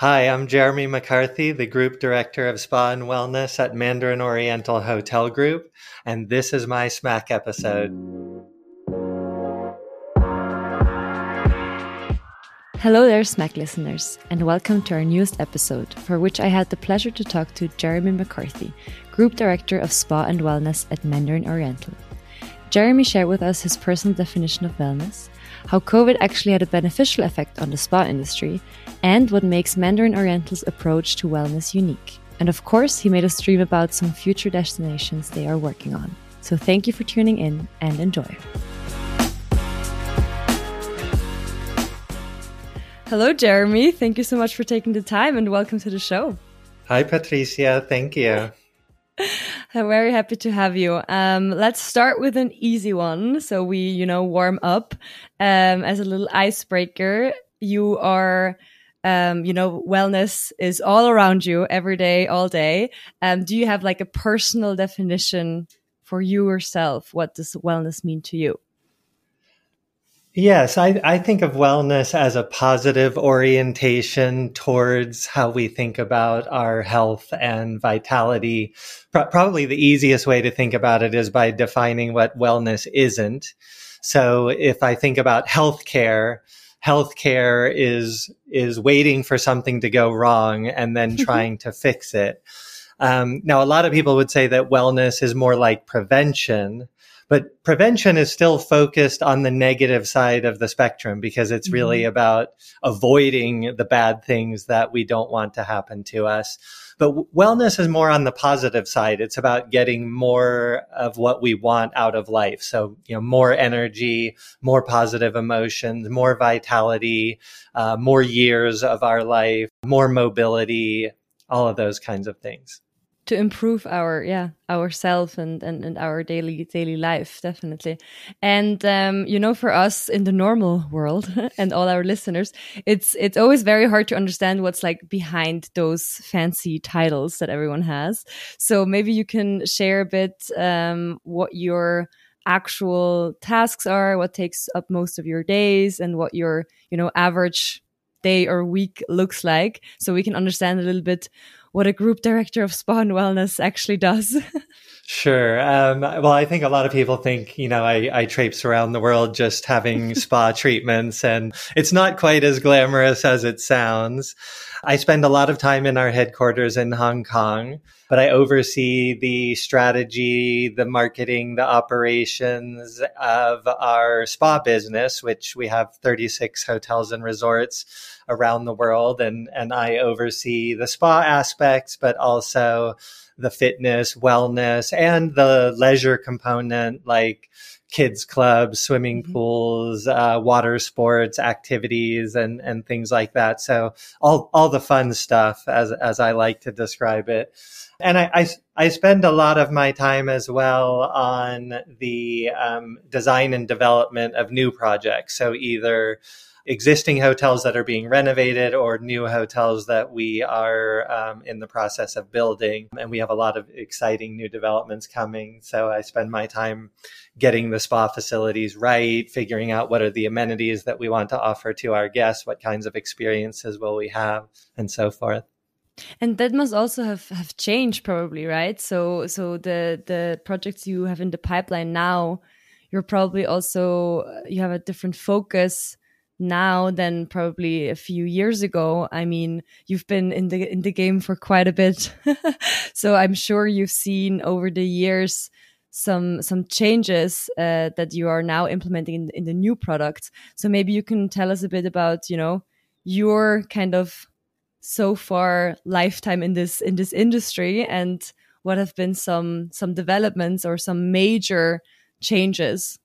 Hi, I'm Jeremy McCarthy, the Group Director of Spa and Wellness at Mandarin Oriental Hotel Group, and this is my Smack episode. Hello there, Smack listeners, and welcome to our newest episode, for which I had the pleasure to talk to Jeremy McCarthy, Group Director of Spa and Wellness at Mandarin Oriental. Jeremy shared with us his personal definition of wellness, how COVID actually had a beneficial effect on the spa industry, and what makes Mandarin Oriental's approach to wellness unique. And of course, he made us dream about some future destinations they are working on. So thank you for tuning in and enjoy. Hello, Jeremy. Thank you so much for taking the time and welcome to the show. Hi, Patrizia. Thank you. I'm very happy to have you. Um, let's start with an easy one. So we, you know, warm up um, as a little icebreaker. You are, um, you know, wellness is all around you every day, all day. Um, do you have like a personal definition for you yourself? What does wellness mean to you? Yes, I, I think of wellness as a positive orientation towards how we think about our health and vitality. Pro- probably the easiest way to think about it is by defining what wellness isn't. So if I think about healthcare, healthcare is is waiting for something to go wrong and then trying to fix it. Um, now, a lot of people would say that wellness is more like prevention. But prevention is still focused on the negative side of the spectrum because it's really mm-hmm. about avoiding the bad things that we don't want to happen to us. But wellness is more on the positive side. It's about getting more of what we want out of life. So, you know, more energy, more positive emotions, more vitality, uh, more years of our life, more mobility, all of those kinds of things to improve our yeah ourself and, and and our daily daily life definitely. And um you know for us in the normal world and all our listeners it's it's always very hard to understand what's like behind those fancy titles that everyone has. So maybe you can share a bit um what your actual tasks are what takes up most of your days and what your you know average day or week looks like so we can understand a little bit what a group director of spa and wellness actually does. Sure. Um, well, I think a lot of people think, you know, I, I traipse around the world just having spa treatments, and it's not quite as glamorous as it sounds. I spend a lot of time in our headquarters in Hong Kong, but I oversee the strategy, the marketing, the operations of our spa business, which we have 36 hotels and resorts around the world. And, and I oversee the spa aspects, but also the fitness, wellness, and the leisure component like kids clubs, swimming mm-hmm. pools, uh, water sports, activities, and and things like that. So all all the fun stuff, as as I like to describe it. And I, I, I spend a lot of my time as well on the um, design and development of new projects. So either existing hotels that are being renovated or new hotels that we are um, in the process of building. And we have a lot of exciting new developments coming. So I spend my time getting the spa facilities right, figuring out what are the amenities that we want to offer to our guests, what kinds of experiences will we have, and so forth. And that must also have, have changed probably, right? So so the the projects you have in the pipeline now, you're probably also you have a different focus now than probably a few years ago. I mean, you've been in the in the game for quite a bit. so I'm sure you've seen over the years some some changes uh, that you are now implementing in, in the new product. So maybe you can tell us a bit about, you know, your kind of so far lifetime in this in this industry and what have been some some developments or some major changes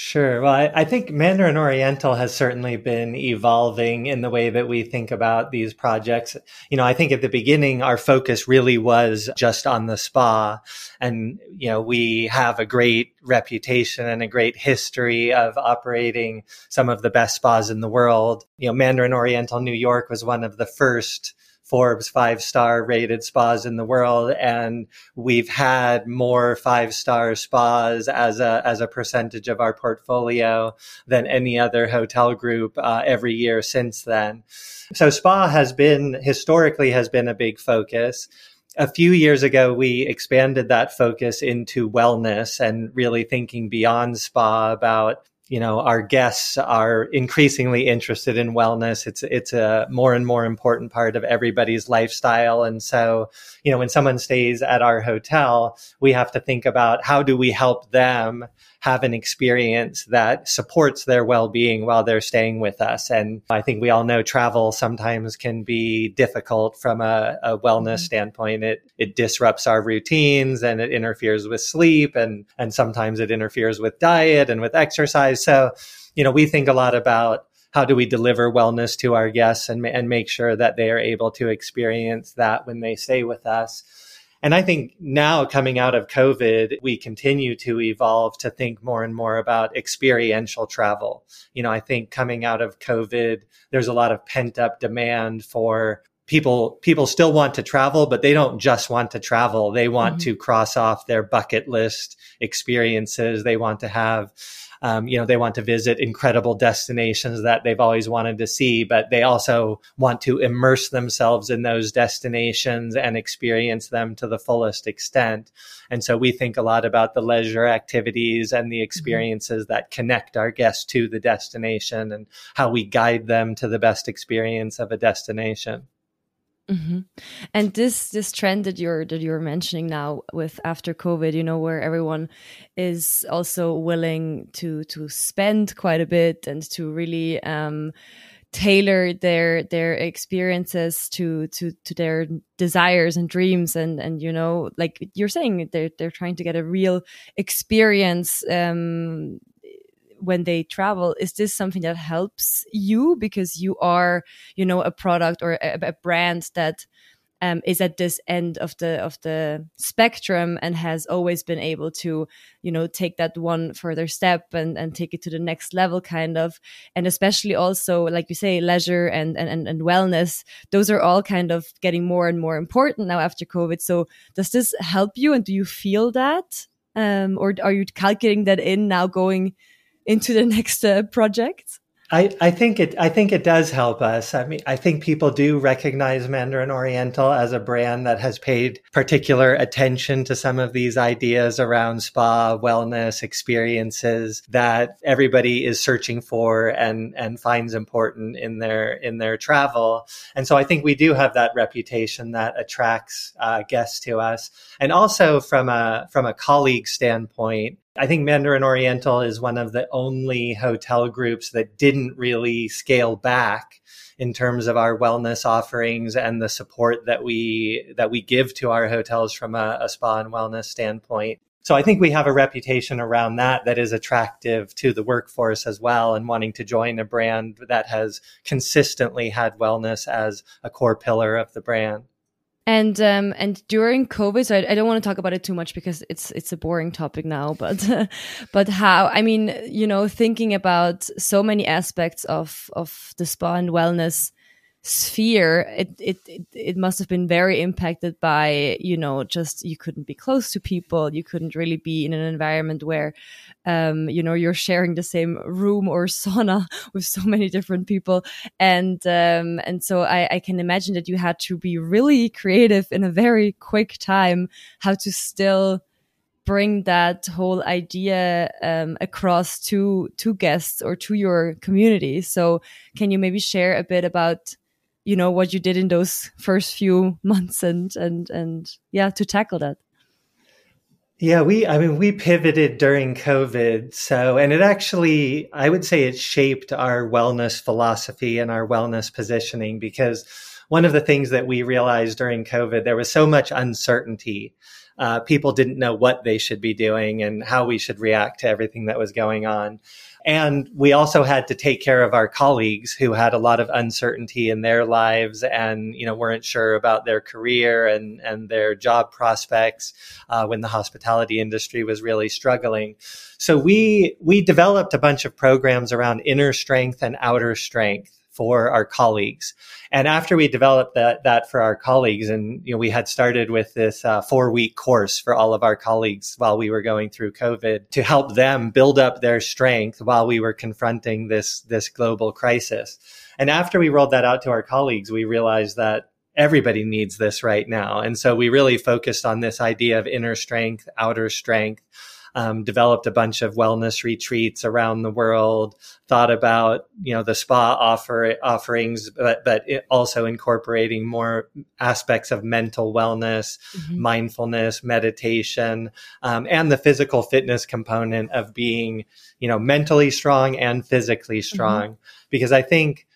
Sure. Well, I, I, think Mandarin Oriental has certainly been evolving in the way that we think about these projects. You know, I think at the beginning, our focus really was just on the spa. And, you know, we have a great reputation and a great history of operating some of the best spas in the world. You know, Mandarin Oriental New York was one of the first Forbes five star rated spas in the world. And we've had more five star spas as a, as a percentage of our portfolio than any other hotel group uh, every year since then. So spa has been historically has been a big focus a few years ago, we expanded that focus into wellness and really thinking beyond spa about you know our guests are increasingly interested in wellness. It's it's a more and more important part of everybody's lifestyle. And so you know when someone stays at our hotel we have to think about how do we help them have an experience that supports their well-being while they're staying with us. And i think we all know travel sometimes can be difficult from a, a wellness mm-hmm. standpoint. It it disrupts our routines and it interferes with sleep and and sometimes it interferes with diet and with exercise. So you know we think a lot about how do we deliver wellness to our guests and, and make sure that they are able to experience that when they stay with us and I think now coming out of COVID, we continue to evolve to think more and more about experiential travel. You know, I think coming out of COVID, there's a lot of pent up demand for people people still want to travel but they don't just want to travel they want mm-hmm. to cross off their bucket list experiences they want to have um, you know, they want to visit incredible destinations that they've always wanted to see, but they also want to immerse themselves in those destinations and experience them to the fullest extent. And so we think a lot about the leisure activities and the mm-hmm. experiences mm-hmm. that connect our guests to the destination and how we guide them to the best experience of a destination. Mm-hmm. And this this trend that you're that you're mentioning now with after COVID, you know, where everyone is also willing to to spend quite a bit and to really um, tailor their their experiences to to to their desires and dreams and and you know like you're saying they're they're trying to get a real experience um when they travel is this something that helps you? Because you are you know a product or a, a brand that um, is at this end of the of the spectrum and has always been able to you know take that one further step and and take it to the next level kind of. And especially also like you say leisure and and and wellness those are all kind of getting more and more important now after covid. So does this help you and do you feel that? Um, or are you calculating that in now going into the next uh, project? I, I think it I think it does help us. I mean, I think people do recognize Mandarin Oriental as a brand that has paid particular attention to some of these ideas around spa, wellness, experiences that everybody is searching for and and finds important in their in their travel. And so I think we do have that reputation that attracts uh, guests to us. And also from a from a colleague standpoint, I think Mandarin Oriental is one of the only hotel groups that didn't really scale back in terms of our wellness offerings and the support that we that we give to our hotels from a, a spa and wellness standpoint. So I think we have a reputation around that that is attractive to the workforce as well and wanting to join a brand that has consistently had wellness as a core pillar of the brand. And um, and during COVID, so I, I, don't want to talk about it too much because it's it's a boring topic now. But but how I mean, you know, thinking about so many aspects of of the spa and wellness sphere it, it it must have been very impacted by you know just you couldn't be close to people. You couldn't really be in an environment where um you know you're sharing the same room or sauna with so many different people. And um and so i i can imagine that you had to be really creative in a very quick time how to still bring that whole idea um, across to to guests or to your community. So can you maybe share a bit about you know what you did in those first few months and and and yeah to tackle that? Yeah we i mean we pivoted during covid so and it actually i would say it shaped our wellness philosophy and our wellness positioning because one of the things that we realized during covid there was so much uncertainty uh, people didn't know what they should be doing and how we should react to everything that was going on and we also had to take care of our colleagues who had a lot of uncertainty in their lives and, you know, weren't sure about their career and, and their job prospects uh, when the hospitality industry was really struggling. So we, we developed a bunch of programs around inner strength and outer strength for our colleagues. And after we developed that, that for our colleagues, and you know, we had started with this uh, four week course for all of our colleagues while we were going through COVID to help them build up their strength while we were confronting this this global crisis. And after we rolled that out to our colleagues, we realized that everybody needs this right now. And so we really focused on this idea of inner strength, outer strength. Um, developed a bunch of wellness retreats around the world. Thought about you know the spa offer offerings, but but also incorporating more aspects of mental wellness, mm-hmm. mindfulness, meditation, um, and the physical fitness component of being you know mentally strong and physically mm-hmm. strong. Mm-hmm. Because I think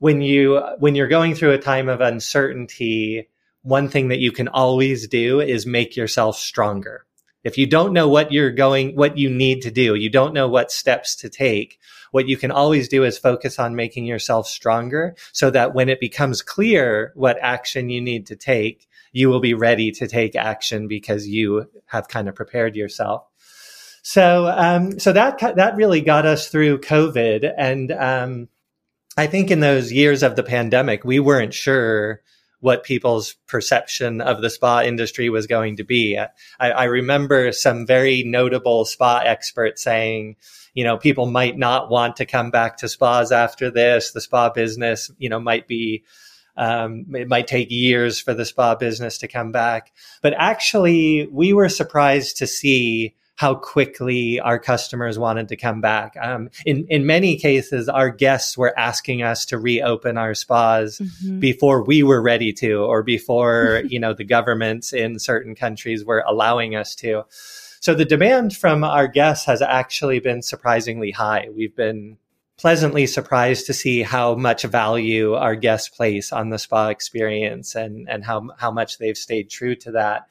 when you when you're going through a time of uncertainty, one thing that you can always do is make yourself stronger. If you don't know what you're going, what you need to do, you don't know what steps to take, what you can always do is focus on making yourself stronger so that when it becomes clear what action you need to take, you will be ready to take action because you have kind of prepared yourself. So, um, so that, that really got us through COVID. And, um, I think in those years of the pandemic, we weren't sure what people's perception of the spa industry was going to be. I, I, remember some very notable spa experts saying, you know, people might not want to come back to spas after this. The spa business, you know, might be, um, it might take years for the spa business to come back. But actually, we were surprised to see how quickly our customers wanted to come back. Um, in in many cases, our guests were asking us to reopen our spas mm-hmm. before we were ready to, or before you know the governments in certain countries were allowing us to. So the demand from our guests has actually been surprisingly high. We've been pleasantly surprised to see how much value our guests place on the spa experience and and how how much they've stayed true to that.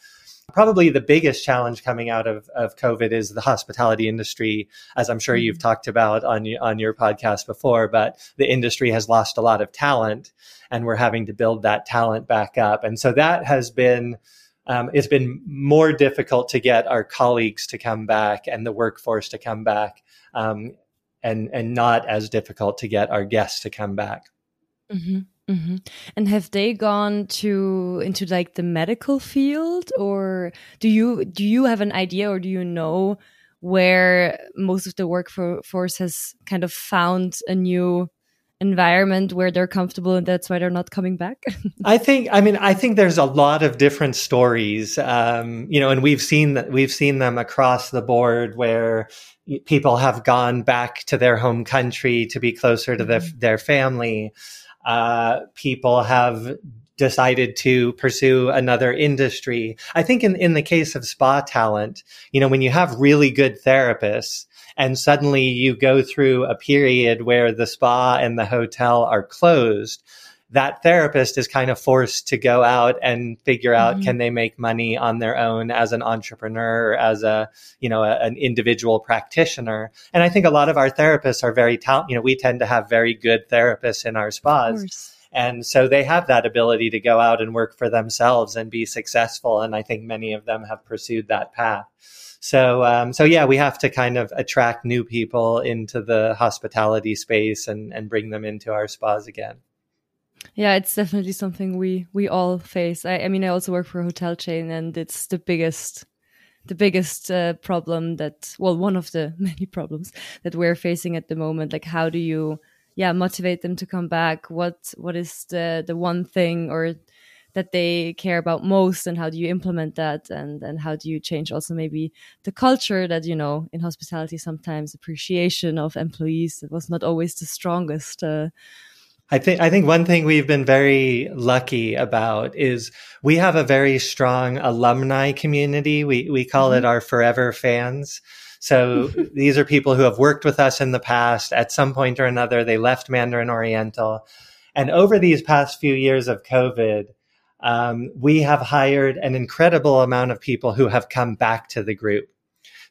Probably the biggest challenge coming out of, of COVID is the hospitality industry, as I'm sure you've mm-hmm. talked about on, on your podcast before, but the industry has lost a lot of talent and we're having to build that talent back up. And so that has been, um, it's been more difficult to get our colleagues to come back and the workforce to come back, um, and, and not as difficult to get our guests to come back. Mm-hmm. Mm-hmm. And have they gone to into like the medical field, or do you do you have an idea, or do you know where most of the workforce has kind of found a new environment where they're comfortable and that's why they're not coming back? I think, I mean, I think there's a lot of different stories, um, you know, and we've seen that we've seen them across the board where people have gone back to their home country to be closer to mm-hmm. their, their family uh, people have decided to pursue another industry. I think in, in the case of spa talent, you know, when you have really good therapists and suddenly you go through a period where the spa and the hotel are closed, that therapist is kind of forced to go out and figure out mm-hmm. can they make money on their own as an entrepreneur or as a you know a, an individual practitioner and i think a lot of our therapists are very talented you know we tend to have very good therapists in our spas and so they have that ability to go out and work for themselves and be successful and i think many of them have pursued that path so, um, so yeah, we have to kind of attract new people into the hospitality space and, and bring them into our spas again. Yeah, it's definitely something we we all face. I, I mean, I also work for a hotel chain, and it's the biggest the biggest uh, problem that well, one of the many problems that we're facing at the moment. Like, how do you yeah motivate them to come back? What what is the the one thing or that they care about most and how do you implement that and and how do you change also maybe the culture that you know in hospitality sometimes appreciation of employees was not always the strongest uh, I think I think one thing we've been very lucky about is we have a very strong alumni community. We we call mm-hmm. it our forever fans. So these are people who have worked with us in the past. At some point or another, they left Mandarin Oriental, and over these past few years of COVID, um, we have hired an incredible amount of people who have come back to the group.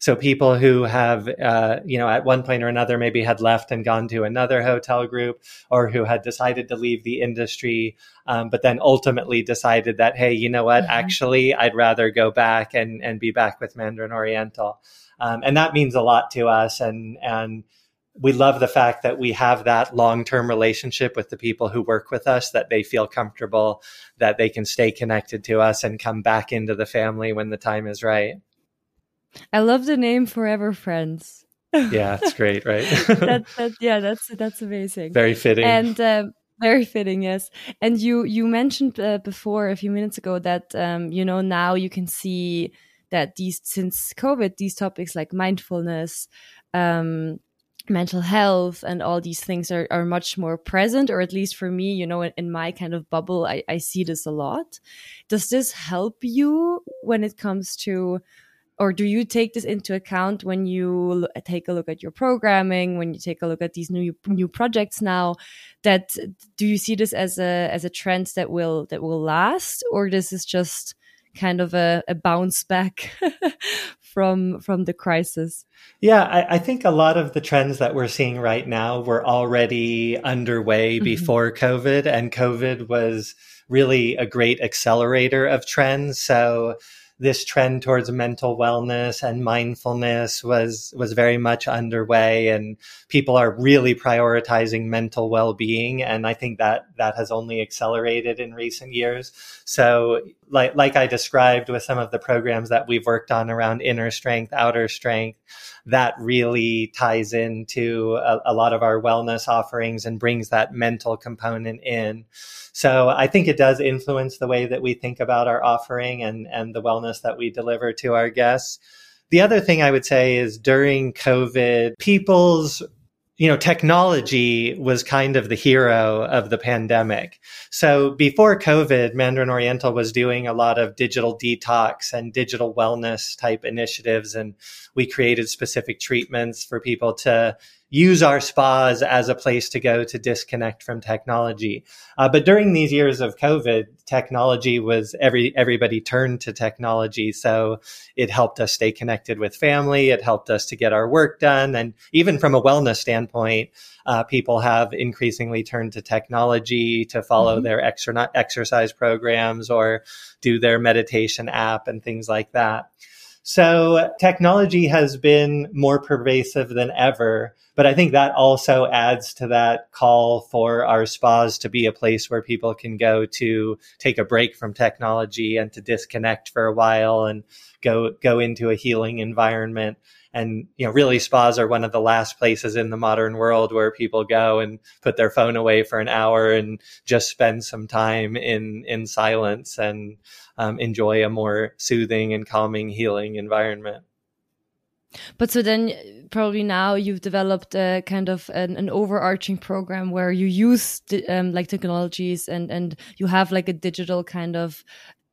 So people who have, uh, you know, at one point or another maybe had left and gone to another hotel group or who had decided to leave the industry, um, but then ultimately decided that, hey, you know what, mm-hmm. actually, I'd rather go back and, and be back with Mandarin Oriental. Um, and that means a lot to us. And, and, we love the fact that we have that long term relationship with the people who work with us, that they feel comfortable, that they can stay connected to us and come back into the family when the time is right. I love the name Forever Friends. yeah, it's great, right? that, that, yeah, that's that's amazing. Very fitting. And um, very fitting, yes. And you you mentioned uh, before a few minutes ago that um, you know now you can see that these since COVID, these topics like mindfulness, um, mental health and all these things are, are much more present or at least for me you know in, in, my kind of bubble I, I see this a lot does this help you when it comes to or do you take this into account when you take a look at your programming when you take a look at these new new projects now that do you see this as a as a trend that will that will last? Or this is just kind of a, a bounce back from from the crisis? Yeah I, I, think a lot of the trends that we're seeing right now were already underway mm-hmm. before covid and covid was really a great accelerator of trends. So this trend towards mental wellness and mindfulness was was very much underway and people are really prioritizing mental well-being and I think that that has only accelerated in recent years. So like like I described with some of the programs that we've worked on around inner strength outer strength that really ties into a, a lot of our wellness offerings and brings that mental component in so I think it does influence the way that we think about our offering and, and the wellness that we deliver to our guests. The other thing I would say is during COVID, people's you know, technology was kind of the hero of the pandemic. So before COVID, Mandarin Oriental was doing a lot of digital detox and digital wellness type initiatives. And we created specific treatments for people to use our spas as a place to go to disconnect from technology. Uh, but during these years of COVID, technology was every everybody turned to technology, so it helped us stay connected with family. It helped us to get our work done, and even from a wellness standpoint, uh, people have increasingly turned to technology to follow mm-hmm. their exer- exercise programs or do their meditation app and things like that. So technology has been more pervasive than ever. But I think that also adds to that call for our spas to be a place where people can go to take a break from technology and to disconnect for a while and go, go into a healing environment and you know really spas are one of the last places in the modern world where people go and put their phone away for an hour and just spend some time in in silence and um, enjoy a more soothing and calming healing environment. But so then probably now you've developed a kind of an, an overarching program where you use um, like technologies and and you have like a digital kind of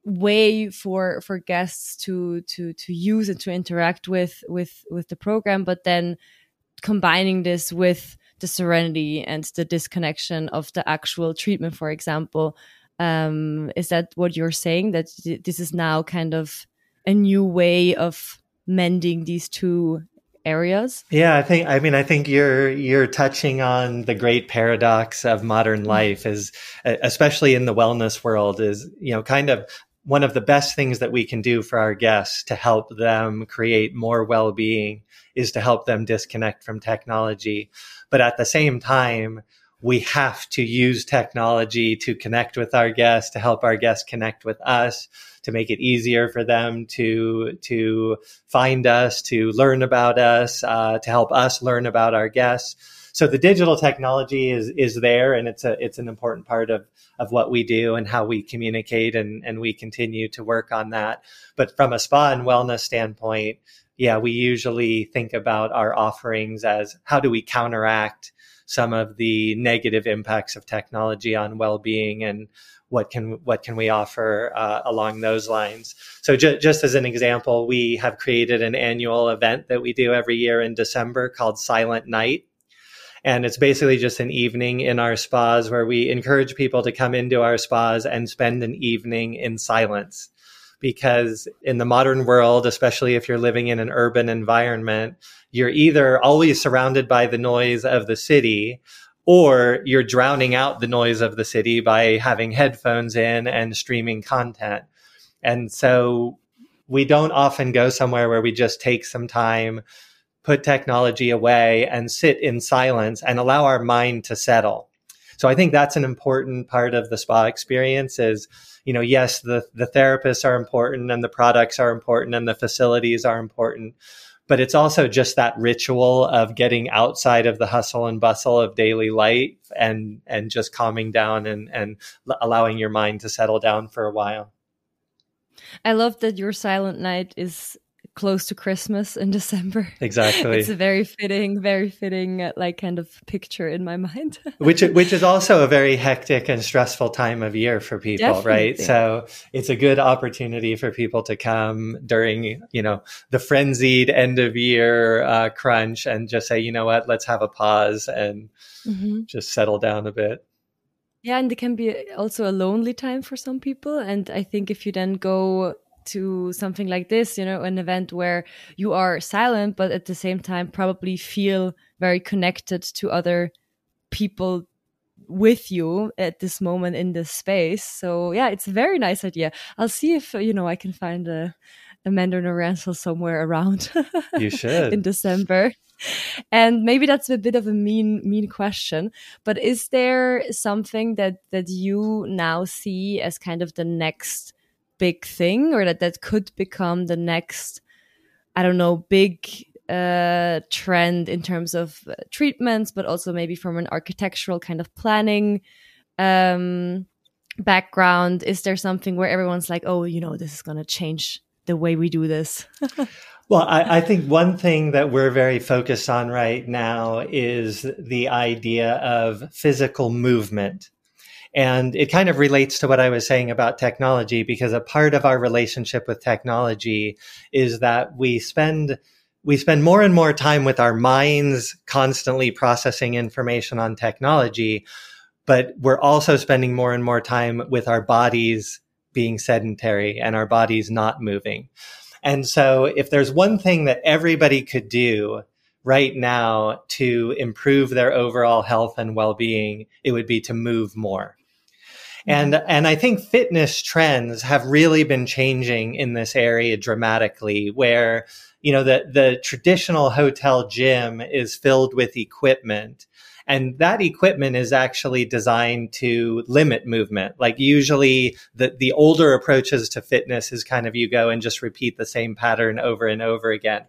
way for for guests to to to use and to interact with with with the program but then combining this with the serenity and the disconnection of the actual treatment for example. Um is that what you're saying? That this is now kind of a new way of mending these two areas? Yeah i think i mean i think you're you're touching on the great paradox of modern mm-hmm. life is especially in the wellness world is you know kind of one of the best things that we can do for our guests to help them create more well-being is to help them disconnect from technology. But at the same time, we have to use technology to connect with our guests, to help our guests connect with us, to make it easier for them to to find us, to learn about us, uh, to help us learn about our guests. So the digital technology is is there, and it's a it's an important part of of what we do and how we communicate, and and we continue to work on that. But from a spa and wellness standpoint, yeah, we usually think about our offerings as how do we counteract some of the negative impacts of technology on well-being and what can what can we offer uh, along those lines so ju- just as an example we have created an annual event that we do every year in december called silent night and it's basically just an evening in our spas where we encourage people to come into our spas and spend an evening in silence. Because in the modern world, especially if you're living in an urban environment, you're either always surrounded by the noise of the city or you're drowning out the noise of the city by having headphones in and streaming content. And so we don't often go somewhere where we just take some time put technology away and sit in silence and allow our mind to settle. So I think that's an important part of the spa experience is, you know, yes, the, the therapists are important and the products are important and the facilities are important, but it's also just that ritual of getting outside of the hustle and bustle of daily life and, and just calming down and, and allowing your mind to settle down for a while. I love that your silent night is close to Christmas in December. Exactly. It's a very fitting, very fitting, like kind of picture in my mind. which which is also a very hectic and stressful time of year for people, Definitely. right? So it's a good opportunity for people to come during, you know, the frenzied end of year uh, crunch and just say, you know what, let's have a pause and mm-hmm. just settle down a bit. Yeah, and it can be also a lonely time for some people. And I think if you then go to something like this, you know, an event where you are silent, but at the same time probably feel very connected to other people with you at this moment in this space. So yeah, it's a very nice idea. I'll see if you know I can find a, a Mandarin Oriental somewhere around. You should in December. And maybe that's a bit of a mean mean question, but is there something that that you now see as kind of the next big thing or that that could become the next i don't know big uh, trend in terms of uh, treatments but also maybe from an architectural kind of planning um, background. Is there something where everyone's like oh you know this is going to change the way we do this? Well I, I think one thing that we're very focused on right now is the idea of physical movement and it kind of relates to what I was saying about technology because a part of our relationship with technology is that we spend we spend more and more time with our minds constantly processing information on technology, but we're also spending more and more time with our bodies being sedentary and our bodies not moving. And so if there's one thing that everybody could do right now to improve their overall health and well-being, it would be to move more. And, and I think fitness trends have really been changing in this area dramatically where, you know, the, the traditional hotel gym is filled with equipment. And that equipment is actually designed to limit movement. Like usually the, the older approaches to fitness is kind of you go and just repeat the same pattern over and over again.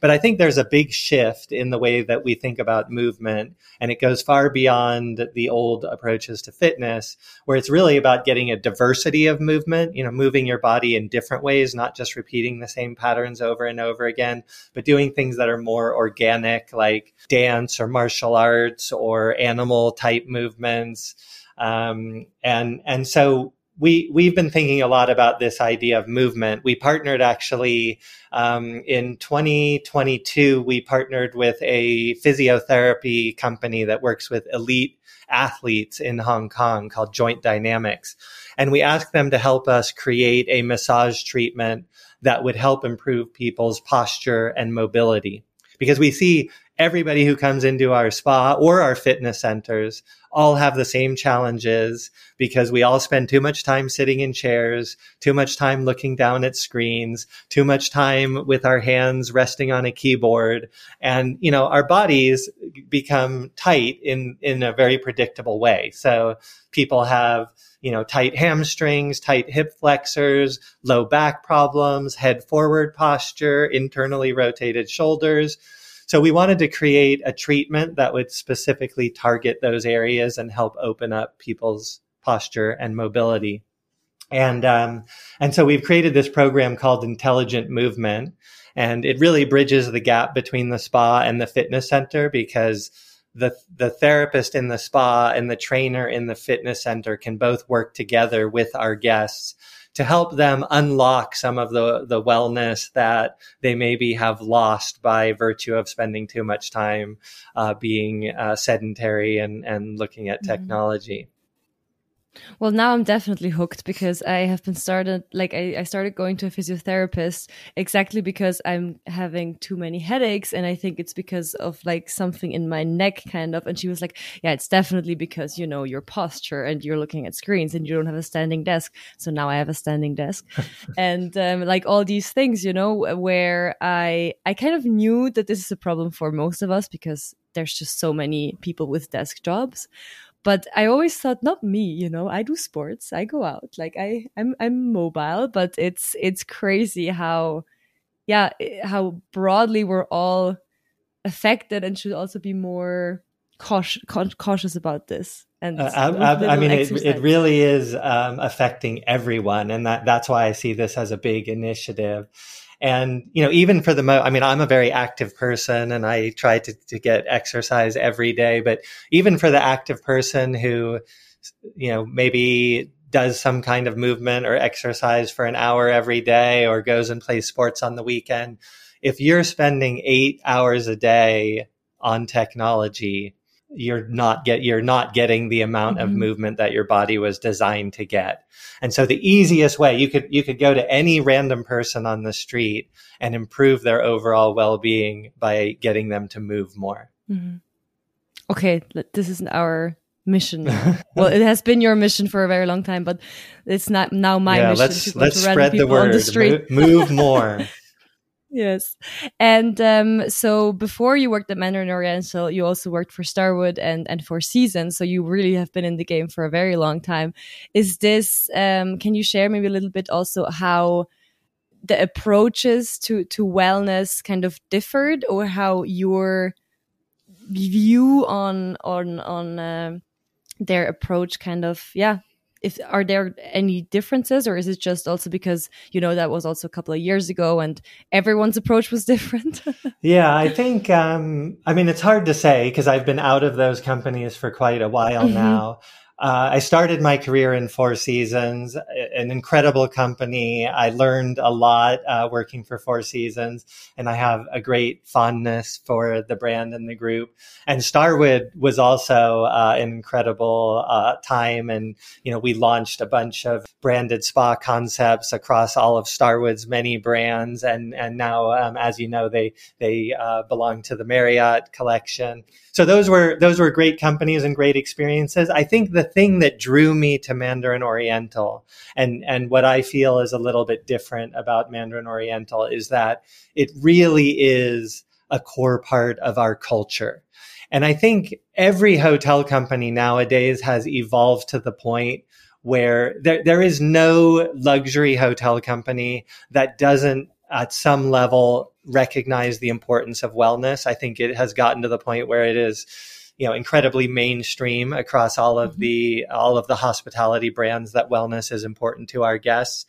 But I think there's a big shift in the way that we think about movement, and it goes far beyond the old approaches to fitness, where it's really about getting a diversity of movement, you know, moving your body in different ways, not just repeating the same patterns over and over again, but doing things that are more organic, like dance or martial arts or animal type movements. Um, and and so we we've been thinking a lot about this idea of movement. We partnered actually um, in 2022. We partnered with a physiotherapy company that works with elite athletes in Hong Kong called Joint Dynamics, and we asked them to help us create a massage treatment that would help improve people's posture and mobility because we see everybody who comes into our spa or our fitness centers all have the same challenges because we all spend too much time sitting in chairs, too much time looking down at screens, too much time with our hands resting on a keyboard. And, you know, our bodies become tight in, in a very predictable way. So people have, you know, tight hamstrings, tight hip flexors, low back problems, head forward posture, internally rotated shoulders. So we wanted to create a treatment that would specifically target those areas and help open up people's posture and mobility. And um, and so we've created this program called Intelligent Movement, and it really bridges the gap between the spa and the fitness center because the the therapist in the spa and the trainer in the fitness center can both work together with our guests to help them unlock some of the, the wellness that they maybe have lost by virtue of spending too much time uh, being uh, sedentary and, and looking at mm-hmm. technology. Well, now I'm definitely hooked because I have been started, like, I, I, started going to a physiotherapist exactly because I'm having too many headaches. And I think it's because of like something in my neck, kind of. And she was like, Yeah, it's definitely because, you know, your posture and you're looking at screens and you don't have a standing desk. So now I have a standing desk. and um, like all these things, you know, where I, I kind of knew that this is a problem for most of us because there's just so many people with desk jobs but I always thought not me, you know, I do sports, I go out, like I I'm I'm mobile, but it's it's crazy how yeah, how broadly we're all affected and should also be more cautious cautious about this and uh, I, I, mean it, it really is um, affecting everyone and that that's why i see this as a big initiative and, you know, even for the mo, I mean, I'm a very active person and I try to, to get exercise every day, but even for the active person who, you know, maybe does some kind of movement or exercise for an hour every day or goes and plays sports on the weekend, if you're spending eight hours a day on technology, you're not get you're not getting the amount mm-hmm. of movement that your body was designed to get. And so the easiest way you could you could go to any random person on the street and improve their overall well-being by getting them to move more. Mm-hmm. Okay, this isn't our mission. well, it has been your mission for a very long time, but it's not now my yeah, mission let's, to let's spread the word. The move, move more. Yes. And um, so before you worked at Mandarin Oriental, you also worked for Starwood and, and Four Seasons. So you really have been in the game for a very long time. Is this, um, can you share maybe a little bit also how the approaches to, to wellness kind of differed or how your view on, on, on, uh, their approach kind of, yeah, if are there any differences or is it just also because you know that was also a couple of years ago and everyone's approach was different yeah i think um, i mean it's hard to say because i've been out of those companies for quite a while mm-hmm. now uh, I started my career in Four Seasons, an incredible company. I learned a lot uh, working for Four Seasons, and I have a great fondness for the brand and the group. And Starwood was also uh, an incredible uh, time, and you know we launched a bunch of branded spa concepts across all of Starwood's many brands, and and now, um, as you know, they they uh, belong to the Marriott collection so those were those were great companies and great experiences. I think the thing that drew me to Mandarin Oriental and and what I feel is a little bit different about Mandarin Oriental is that it really is a core part of our culture. And I think every hotel company nowadays has evolved to the point where there, there is no luxury hotel company that doesn't at some level recognize the importance of wellness. I think it has gotten to the point where it is, you know, incredibly mainstream across all of mm-hmm. the all of the hospitality brands that wellness is important to our guests.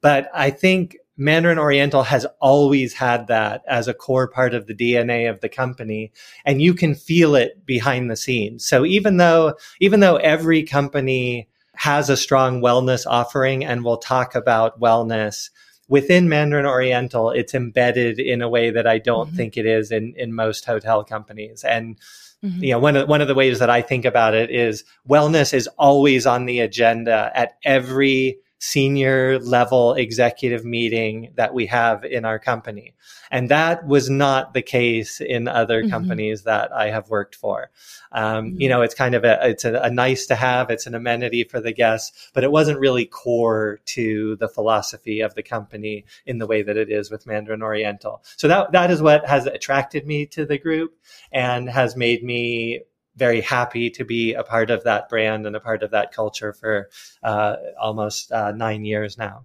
But I think Mandarin Oriental has always had that as a core part of the DNA of the company and you can feel it behind the scenes. So even though even though every company has a strong wellness offering and we'll talk about wellness, within Mandarin Oriental, it's embedded in a way that I don't mm-hmm. think it is in, in most hotel companies. And mm-hmm. you know, one of one of the ways that I think about it is wellness is always on the agenda at every senior level executive meeting that we have in our company. And that was not the case in other mm-hmm. companies that I have worked for. Um, mm-hmm. You know, it's kind of a, it's a, a, nice to have, it's an amenity for the guests, but it wasn't really core to the philosophy of the company in the way that it is with Mandarin Oriental. So that, that is what has attracted me to the group and has made me very happy to be a part of that brand and a part of that culture for uh, almost uh, nine years now.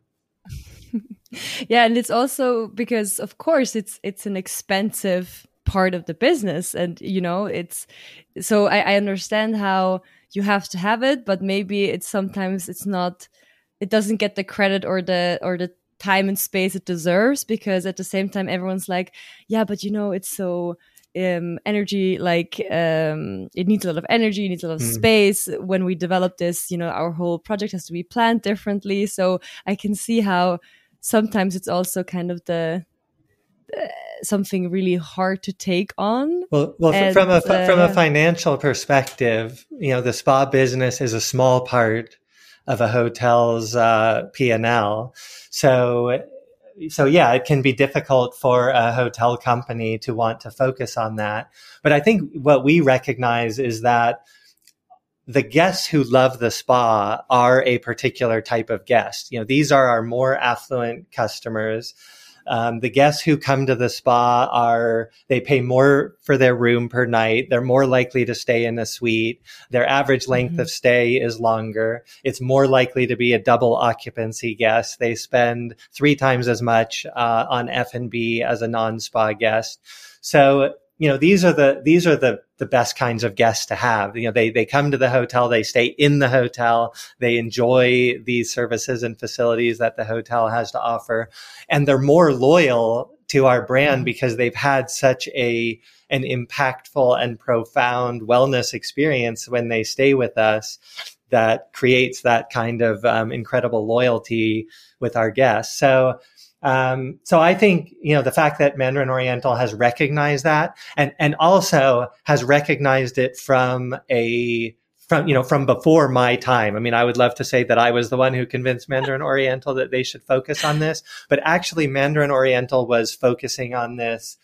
yeah, and it's also because, of course, it's it's an expensive part of the business, and you know, it's so I, I understand how you have to have it, but maybe it's sometimes it's not, it doesn't get the credit or the or the time and space it deserves because at the same time everyone's like yeah but you know it's so um, energy like um, it needs a lot of energy it needs a lot of mm. space when we develop this you know our whole project has to be planned differently so i can see how sometimes it's also kind of the uh, something really hard to take on well, well and, from a uh, from a financial perspective you know the spa business is a small part of a hotel's uh, P&L. So so yeah, it can be difficult for a hotel company to want to focus on that. But I think what we recognize is that the guests who love the spa are a particular type of guest. You know, these are our more affluent customers um, the guests who come to the spa are, they pay more for their room per night. They're more likely to stay in a suite. Their average length mm-hmm. of stay is longer. It's more likely to be a double occupancy guest. They spend three times as much uh, on F&B as a non-spa guest. So you know these are the these are the the best kinds of guests to have you know they they come to the hotel they stay in the hotel they enjoy these services and facilities that the hotel has to offer and they're more loyal to our brand mm-hmm. because they've had such a an impactful and profound wellness experience when they stay with us that creates that kind of um, incredible loyalty with our guests so um, so I think, you know, the fact that Mandarin Oriental has recognized that and, and also has recognized it from a, from, you know, from before my time. I mean, I would love to say that I was the one who convinced Mandarin Oriental that they should focus on this, but actually Mandarin Oriental was focusing on this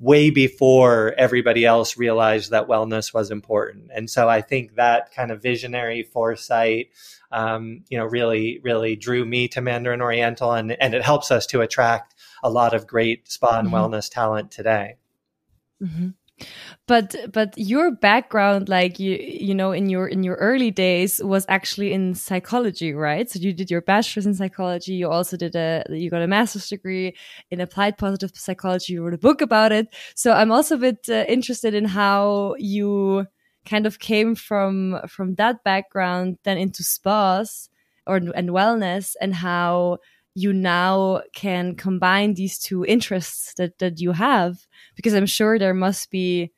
way before everybody else realized that wellness was important. And so I think that kind of visionary foresight, um, you know, really, really drew me to Mandarin Oriental, and and it helps us to attract a lot of great spa and mm-hmm. wellness talent today. Mm-hmm. But but your background, like you you know, in your in your early days, was actually in psychology, right? So you did your bachelor's in psychology. You also did a you got a master's degree in applied positive psychology. You wrote a book about it. So I'm also a bit uh, interested in how you kind of came from from that background then into spas or and wellness and how you now can combine these two interests that that you have because i'm sure there must be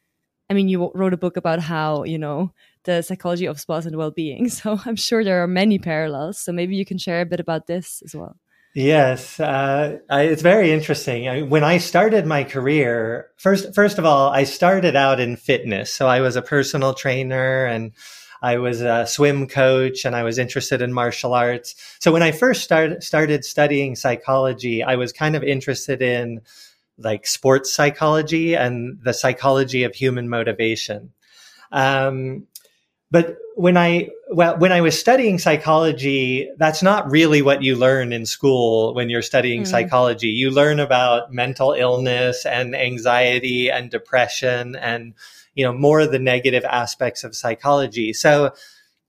i mean you wrote a book about how you know the psychology of sports and well-being so i'm sure there are many parallels so maybe you can share a bit about this as well Yes, uh, I, it's very interesting. I, when I started my career, first first of all, I started out in fitness. So I was a personal trainer and I was a swim coach and I was interested in martial arts. So when I first started started studying psychology, I was kind of interested in like sports psychology and the psychology of human motivation. Um, but when I well when I was studying psychology, that's not really what you learn in school when you're studying mm. psychology. You learn about mental illness and anxiety and depression and you know more of the negative aspects of psychology. So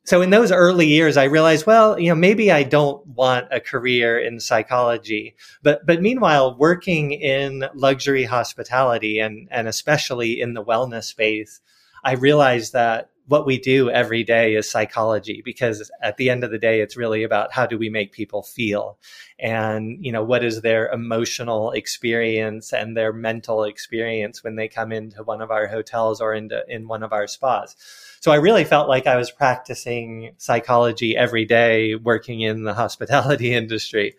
so in those early years I realized well, you know, maybe I don't want a career in psychology. But but meanwhile working in luxury hospitality and and especially in the wellness space, I realized that what we do every day is psychology because at the end of the day it's really about how do we make people feel? And you know what is their emotional experience and their mental experience when they come into one of our hotels or into in one of our spas? So i really felt like i was practicing psychology every day working in the hospitality industry.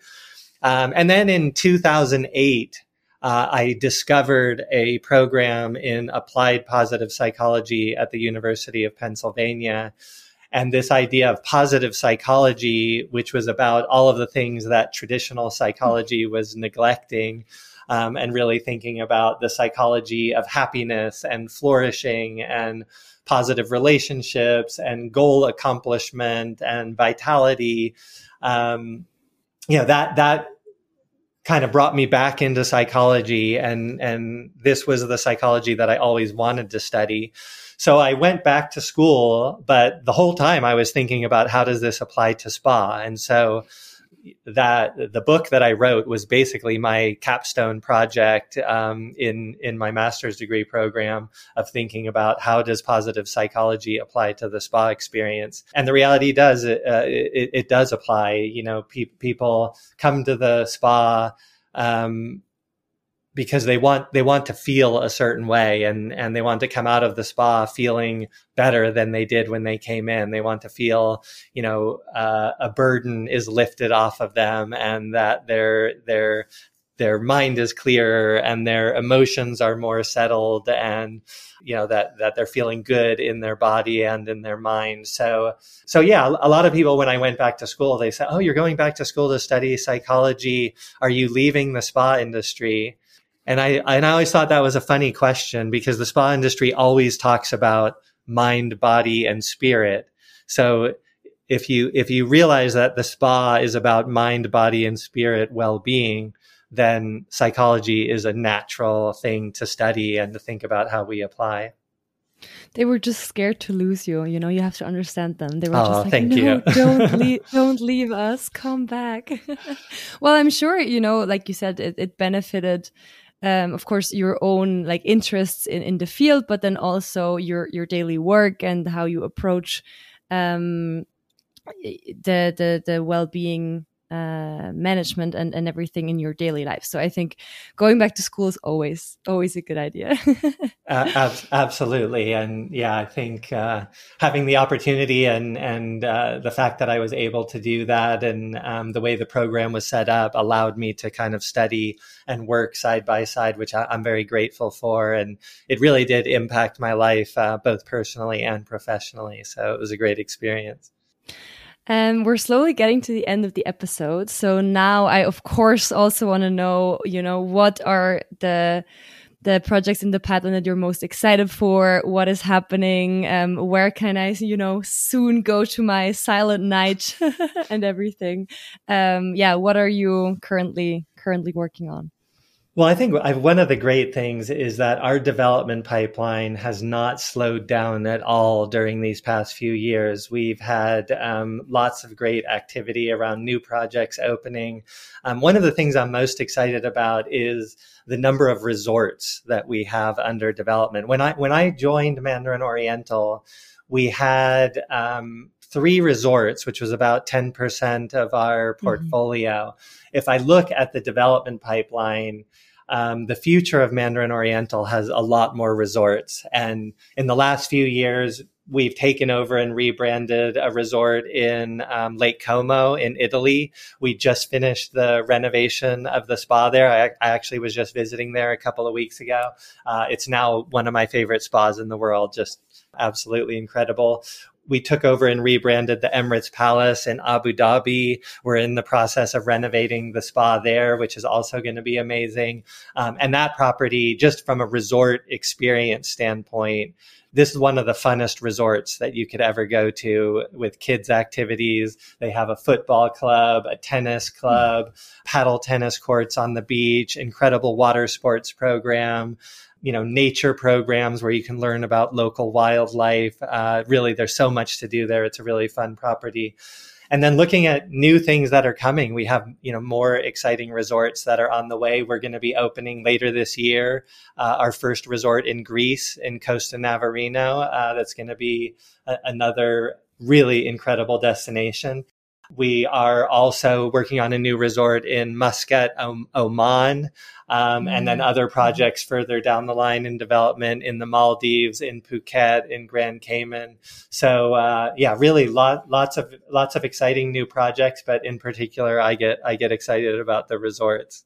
Um, and then in 2008 uh, I discovered a program in applied positive psychology at the University of Pennsylvania. And this idea of positive psychology, which was about all of the things that traditional psychology was neglecting, um, and really thinking about the psychology of happiness and flourishing and positive relationships and goal accomplishment and vitality. Um, you know that that kind of brought me back into psychology and and this was the psychology that I always wanted to study. So I went back to school, but the whole time I was thinking about how does this apply to spa? And so that the book that I wrote was basically my capstone project um, in in my master's degree program of thinking about how does positive psychology apply to the spa experience. And the reality does uh, it, it, does apply. You know, pe- people come to the spa. Um, because they want they want to feel a certain way and and they want to come out of the spa feeling better than they did when they came in. They want to feel you know uh, a burden is lifted off of them and that they're they're their mind is clearer and their emotions are more settled and you know that that they're feeling good in their body and in their mind. So so yeah a lot of people when i went back to school they said oh you're going back to school to study psychology. Are you leaving the spa industry and i and i always thought that was a funny question because the spa industry always talks about mind body and spirit so if you if you realize that the spa is about mind body and spirit well-being then psychology is a natural thing to study and to think about how we apply. They were just scared to lose you. You know, you have to understand them. They were oh, just like, thank no, you. don't leave, don't leave us. Come back. well, I'm sure, you know, like you said, it, it benefited, um, of course, your own like interests in, in the field, but then also your, your daily work and how you approach, um, the, the, the well-being uh, management and, and everything in your daily life. So I think going back to school is always always a good idea. uh, ab- absolutely, and yeah, I think uh, having the opportunity and and uh, the fact that I was able to do that and um, the way the program was set up allowed me to kind of study and work side by side, which I, am very grateful for, and it really did impact my life uh, both personally and professionally. So it was a great experience. And we're slowly getting to the end of the episode. So now I, of course, also want to know, you know, what are the the projects in the pipeline that you're most excited for? What is happening? Um, where can I, you know, soon go to my silent night and everything? Um, yeah, what are you currently currently working on? Well, I think one of the great things is that our development pipeline has not slowed down at all during these past few years. We've had um, lots of great activity around new projects opening. Um, one of the things I'm most excited about is the number of resorts that we have under development. When I when I joined Mandarin Oriental, we had um, three resorts, which was about 10% of our mm-hmm. portfolio. Mm-hmm. If I look at the development pipeline, um, the future of Mandarin Oriental has a lot more resorts. And in the last few years, we've taken over and rebranded a resort in um, Lake Como in Italy. We just finished the renovation of the spa there. I, I actually was just visiting there a couple of weeks ago. Uh, it's now one of my favorite spas in the world. Just absolutely incredible we took over and rebranded the Emirates Palace in Abu Dhabi. We're in the process of renovating the spa there, which is also going to be amazing. Um, and that property, just from a resort experience standpoint, this is one of the funnest resorts that you could ever go to with kids activities. They have a football club, a tennis club, paddle tennis courts on the beach, incredible water sports program you know nature programs where you can learn about local wildlife. Uh, really, there's so much to do there. It's a really fun property. And then looking at new things that are coming, we have you know more exciting resorts that are on the way. We're going to be opening later this year uh, our first resort in Greece in Costa Navarino. Uh, that's going to be a- another really incredible destination. We are also working on a new resort in Muscat, Oman, um, and then mm-hmm. other projects further down the line in development in the Maldives, in Phuket, in Grand Cayman. So uh, yeah, really lot, lots of lots of exciting new projects, but in particular, I get I get excited about the resorts.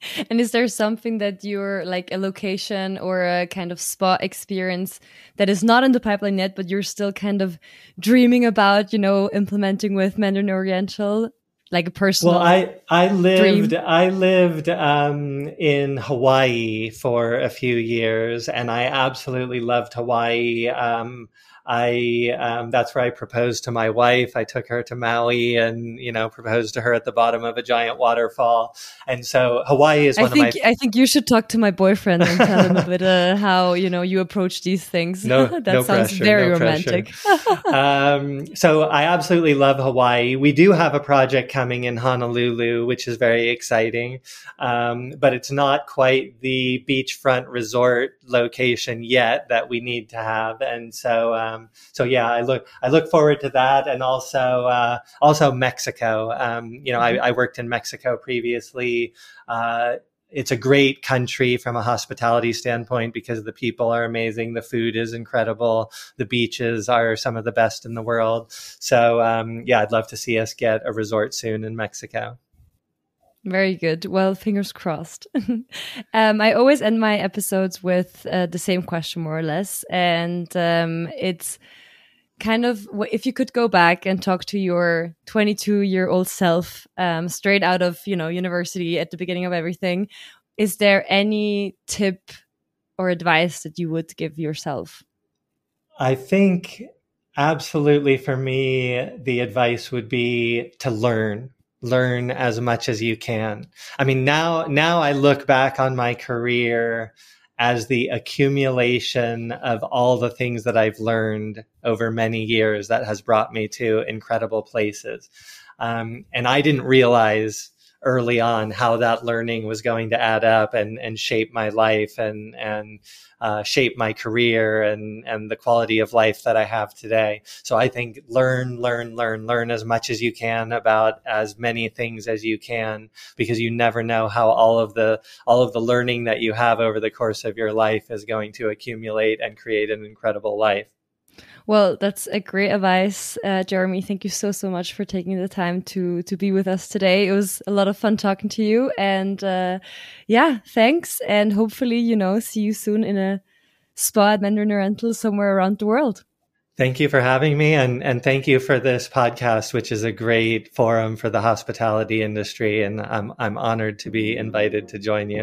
And is there something that you're like a location or a kind of spa experience that is not in the pipeline yet, but you're still kind of dreaming about, you know, implementing with Mandarin Oriental? Like a personal. Well, I I lived dream? I lived um, in Hawaii for a few years, and I absolutely loved Hawaii. Um, I um, that's where I proposed to my wife. I took her to Maui and you know proposed to her at the bottom of a giant waterfall. And so Hawaii is. I think my... I think you should talk to my boyfriend and tell him a bit uh, how you know you approach these things. No, that no sounds pressure, very no romantic. um, so I absolutely love Hawaii. We do have a project coming in Honolulu, which is very exciting, um, but it's not quite the beachfront resort location yet that we need to have. And so. Um, so yeah, I look I look forward to that, and also uh, also Mexico. Um, you know, mm-hmm. I, I, worked in Mexico previously. Uh, it's a great country from a hospitality standpoint because the people are amazing, the food is incredible, the beaches are some of the best in the world. So um, yeah, I'd love to see us get a resort soon in Mexico. Very good. Well, fingers crossed. um, I always end my episodes with uh, the same question, more or less. And um, it's kind of if you could go back and talk to your 22 year old self um, straight out of you know university at the beginning of everything is there any tip or advice that you would give yourself i think absolutely for me the advice would be to learn learn as much as you can. I mean, now, now I look back on my career as the accumulation of all the things that I've learned over many years that has brought me to incredible places. Um, and I didn't realize early on how that learning was going to add up and, and shape my life and, and uh, shape my career and, and the quality of life that I have today. So I think learn, learn, learn, learn as much as you can about as many things as you can because you never know how all of the, all of the learning that you have over the course of your life is going to accumulate and create an incredible life. Well, that's a great advice, uh, Jeremy. Thank you so so much for taking the time to to be with us today. It was a lot of fun talking to you, and uh, yeah, thanks. And hopefully, you know, see you soon in a spa at Mandarin Oriental somewhere around the world. Thank you for having me, and and thank you for this podcast, which is a great forum for the hospitality industry. And I'm I'm honored to be invited to join you.